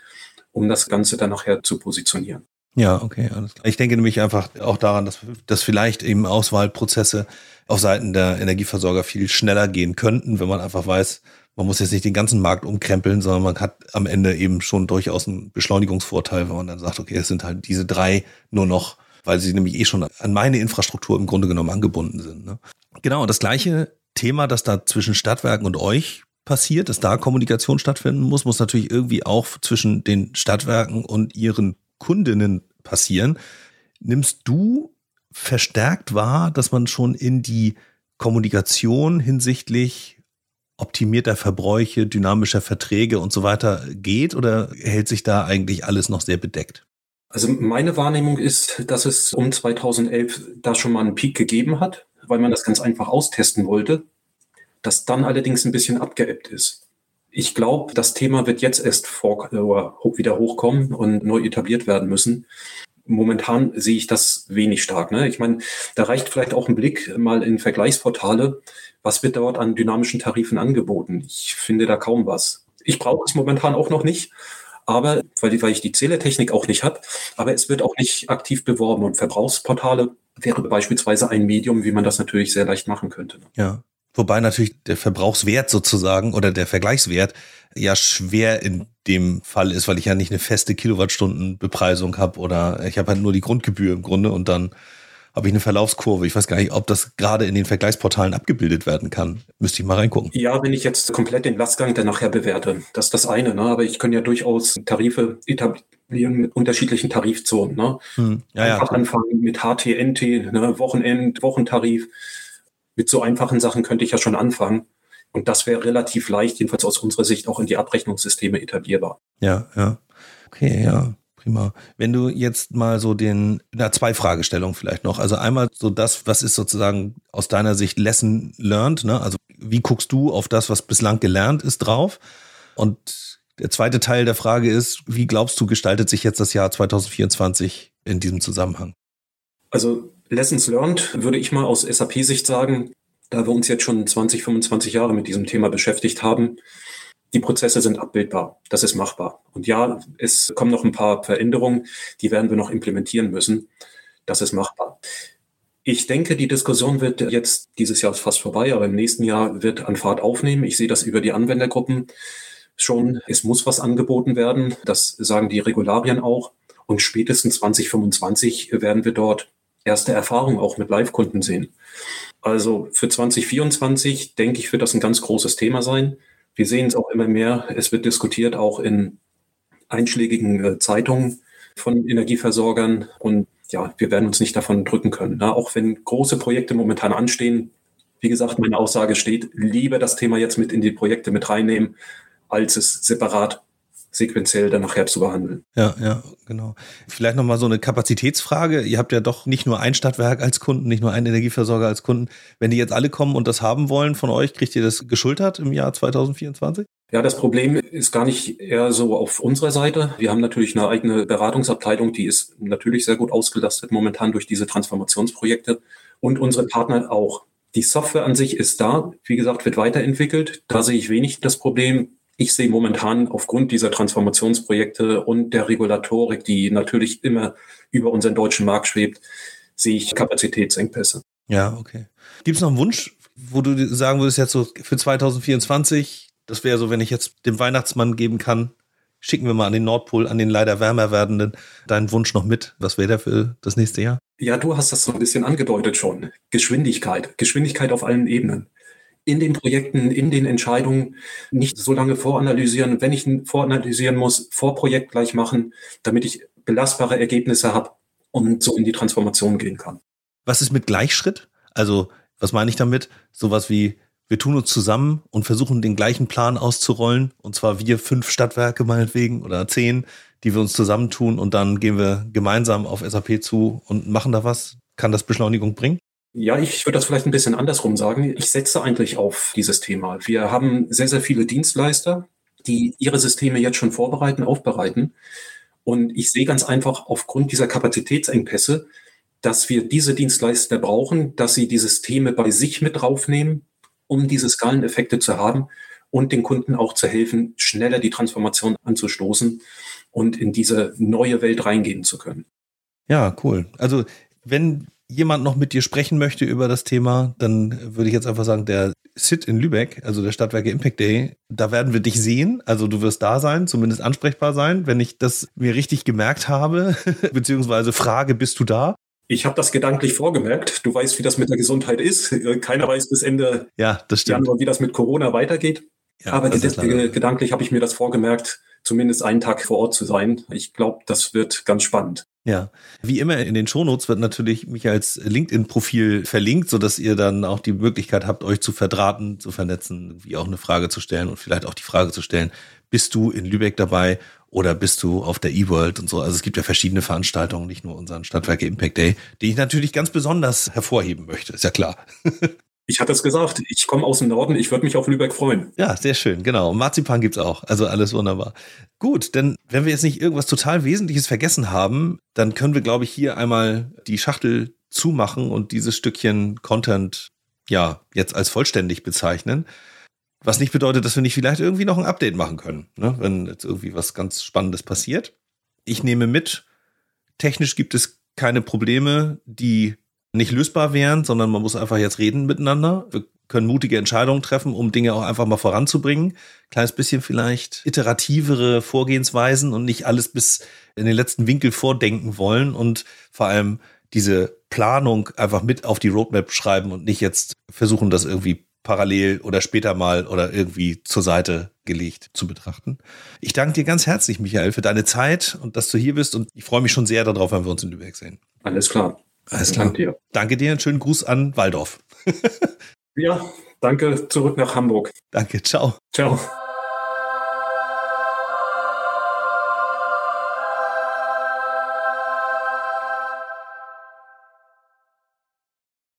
B: um das Ganze dann nachher zu positionieren.
A: Ja, okay, alles klar. Ich denke nämlich einfach auch daran, dass, dass vielleicht eben Auswahlprozesse auf Seiten der Energieversorger viel schneller gehen könnten, wenn man einfach weiß, man muss jetzt nicht den ganzen Markt umkrempeln, sondern man hat am Ende eben schon durchaus einen Beschleunigungsvorteil, wenn man dann sagt, okay, es sind halt diese drei nur noch, weil sie nämlich eh schon an meine Infrastruktur im Grunde genommen angebunden sind. Ne? Genau, das gleiche Thema, das da zwischen Stadtwerken und euch passiert, dass da Kommunikation stattfinden muss, muss natürlich irgendwie auch zwischen den Stadtwerken und ihren Kundinnen passieren. Nimmst du verstärkt wahr, dass man schon in die Kommunikation hinsichtlich optimierter Verbräuche, dynamischer Verträge und so weiter geht oder hält sich da eigentlich alles noch sehr bedeckt?
B: Also meine Wahrnehmung ist, dass es um 2011 da schon mal einen Peak gegeben hat, weil man das ganz einfach austesten wollte, das dann allerdings ein bisschen abgeebbt ist. Ich glaube, das Thema wird jetzt erst vor, äh, wieder hochkommen und neu etabliert werden müssen. Momentan sehe ich das wenig stark. Ne? Ich meine, da reicht vielleicht auch ein Blick mal in Vergleichsportale. Was wird dort an dynamischen Tarifen angeboten? Ich finde da kaum was. Ich brauche es momentan auch noch nicht, aber weil, weil ich die Zählertechnik auch nicht habe, aber es wird auch nicht aktiv beworben und Verbrauchsportale wäre beispielsweise ein Medium, wie man das natürlich sehr leicht machen könnte.
A: Ja. Wobei natürlich der Verbrauchswert sozusagen oder der Vergleichswert ja schwer in dem Fall ist, weil ich ja nicht eine feste Kilowattstundenbepreisung habe oder ich habe halt nur die Grundgebühr im Grunde und dann habe ich eine Verlaufskurve. Ich weiß gar nicht, ob das gerade in den Vergleichsportalen abgebildet werden kann. Müsste ich mal reingucken.
B: Ja, wenn ich jetzt komplett den Lastgang dann nachher bewerte, das ist das eine. Ne? Aber ich kann ja durchaus Tarife etablieren mit unterschiedlichen Tarifzonen. Ne? Hm. Ja, Einfach ja, anfangen mit HTNT, ne? Wochenend, Wochentarif. Mit so einfachen Sachen könnte ich ja schon anfangen. Und das wäre relativ leicht, jedenfalls aus unserer Sicht, auch in die Abrechnungssysteme etablierbar.
A: Ja, ja. Okay, ja. Prima. Wenn du jetzt mal so den, na, zwei Fragestellungen vielleicht noch. Also einmal so das, was ist sozusagen aus deiner Sicht Lesson learned, ne? Also wie guckst du auf das, was bislang gelernt ist, drauf? Und der zweite Teil der Frage ist, wie glaubst du, gestaltet sich jetzt das Jahr 2024 in diesem Zusammenhang?
B: Also Lessons learned würde ich mal aus SAP-Sicht sagen, da wir uns jetzt schon 20, 25 Jahre mit diesem Thema beschäftigt haben, die Prozesse sind abbildbar. Das ist machbar. Und ja, es kommen noch ein paar Veränderungen, die werden wir noch implementieren müssen. Das ist machbar. Ich denke, die Diskussion wird jetzt dieses Jahr fast vorbei, aber im nächsten Jahr wird an Fahrt aufnehmen. Ich sehe das über die Anwendergruppen schon. Es muss was angeboten werden. Das sagen die Regularien auch. Und spätestens 2025 werden wir dort erste Erfahrungen auch mit Live-Kunden sehen. Also für 2024 denke ich, wird das ein ganz großes Thema sein. Wir sehen es auch immer mehr. Es wird diskutiert auch in einschlägigen äh, Zeitungen von Energieversorgern und ja, wir werden uns nicht davon drücken können. Na, auch wenn große Projekte momentan anstehen, wie gesagt, meine Aussage steht, lieber das Thema jetzt mit in die Projekte mit reinnehmen, als es separat sequenziell dann nachher zu behandeln.
A: Ja, ja, genau. Vielleicht nochmal so eine Kapazitätsfrage. Ihr habt ja doch nicht nur ein Stadtwerk als Kunden, nicht nur einen Energieversorger als Kunden. Wenn die jetzt alle kommen und das haben wollen von euch, kriegt ihr das geschultert im Jahr 2024?
B: Ja, das Problem ist gar nicht eher so auf unserer Seite. Wir haben natürlich eine eigene Beratungsabteilung, die ist natürlich sehr gut ausgelastet momentan durch diese Transformationsprojekte und unsere Partner auch. Die Software an sich ist da, wie gesagt, wird weiterentwickelt. Da sehe ich wenig das Problem. Ich sehe momentan aufgrund dieser Transformationsprojekte und der Regulatorik, die natürlich immer über unseren deutschen Markt schwebt, sehe ich Kapazitätsengpässe.
A: Ja, okay. Gibt es noch einen Wunsch, wo du sagen würdest, jetzt so für 2024, das wäre so, wenn ich jetzt dem Weihnachtsmann geben kann, schicken wir mal an den Nordpol, an den leider wärmer werdenden, deinen Wunsch noch mit. Was wäre der für das nächste Jahr?
B: Ja, du hast das so ein bisschen angedeutet schon. Geschwindigkeit. Geschwindigkeit auf allen Ebenen in den Projekten, in den Entscheidungen nicht so lange voranalysieren. Wenn ich voranalysieren muss, vor Projekt gleich machen, damit ich belastbare Ergebnisse habe und so in die Transformation gehen kann.
A: Was ist mit Gleichschritt? Also, was meine ich damit? Sowas wie, wir tun uns zusammen und versuchen den gleichen Plan auszurollen. Und zwar wir fünf Stadtwerke meinetwegen oder zehn, die wir uns zusammentun und dann gehen wir gemeinsam auf SAP zu und machen da was. Kann das Beschleunigung bringen?
B: Ja, ich würde das vielleicht ein bisschen andersrum sagen. Ich setze eigentlich auf dieses Thema. Wir haben sehr, sehr viele Dienstleister, die ihre Systeme jetzt schon vorbereiten, aufbereiten. Und ich sehe ganz einfach aufgrund dieser Kapazitätsengpässe, dass wir diese Dienstleister brauchen, dass sie die Systeme bei sich mit draufnehmen, um diese Skaleneffekte zu haben und den Kunden auch zu helfen, schneller die Transformation anzustoßen und in diese neue Welt reingehen zu können.
A: Ja, cool. Also wenn jemand noch mit dir sprechen möchte über das Thema, dann würde ich jetzt einfach sagen, der SIT in Lübeck, also der Stadtwerke Impact Day, da werden wir dich sehen. Also du wirst da sein, zumindest ansprechbar sein, wenn ich das mir richtig gemerkt habe, [LAUGHS] beziehungsweise frage, bist du da?
B: Ich habe das gedanklich vorgemerkt. Du weißt, wie das mit der Gesundheit ist. Keiner weiß bis Ende
A: ja, das stimmt.
B: Januar, wie das mit Corona weitergeht. Ja, Aber gedanklich habe ich mir das vorgemerkt, zumindest einen Tag vor Ort zu sein. Ich glaube, das wird ganz spannend.
A: Ja, wie immer in den Shownotes wird natürlich mich als LinkedIn-Profil verlinkt, sodass ihr dann auch die Möglichkeit habt, euch zu verdrahten, zu vernetzen, wie auch eine Frage zu stellen und vielleicht auch die Frage zu stellen, bist du in Lübeck dabei oder bist du auf der eWorld und so. Also es gibt ja verschiedene Veranstaltungen, nicht nur unseren Stadtwerke Impact Day, die ich natürlich ganz besonders hervorheben möchte, ist ja klar. [LAUGHS]
B: Ich hatte es gesagt, ich komme aus dem Norden, ich würde mich auf Lübeck freuen.
A: Ja, sehr schön, genau. Marzipan gibt's auch, also alles wunderbar. Gut, denn wenn wir jetzt nicht irgendwas total Wesentliches vergessen haben, dann können wir, glaube ich, hier einmal die Schachtel zumachen und dieses Stückchen Content ja jetzt als vollständig bezeichnen. Was nicht bedeutet, dass wir nicht vielleicht irgendwie noch ein Update machen können, ne? wenn jetzt irgendwie was ganz Spannendes passiert. Ich nehme mit, technisch gibt es keine Probleme, die nicht lösbar wären, sondern man muss einfach jetzt reden miteinander. Wir können mutige Entscheidungen treffen, um Dinge auch einfach mal voranzubringen. Kleines bisschen vielleicht iterativere Vorgehensweisen und nicht alles bis in den letzten Winkel vordenken wollen und vor allem diese Planung einfach mit auf die Roadmap schreiben und nicht jetzt versuchen, das irgendwie parallel oder später mal oder irgendwie zur Seite gelegt zu betrachten. Ich danke dir ganz herzlich, Michael, für deine Zeit und dass du hier bist und ich freue mich schon sehr darauf, wenn wir uns in Lübeck sehen.
B: Alles klar.
A: Alles klar. Danke dir. Danke dir. Einen schönen Gruß an Waldorf.
B: ja, danke. Zurück nach Hamburg.
A: Danke. Ciao.
B: Ciao.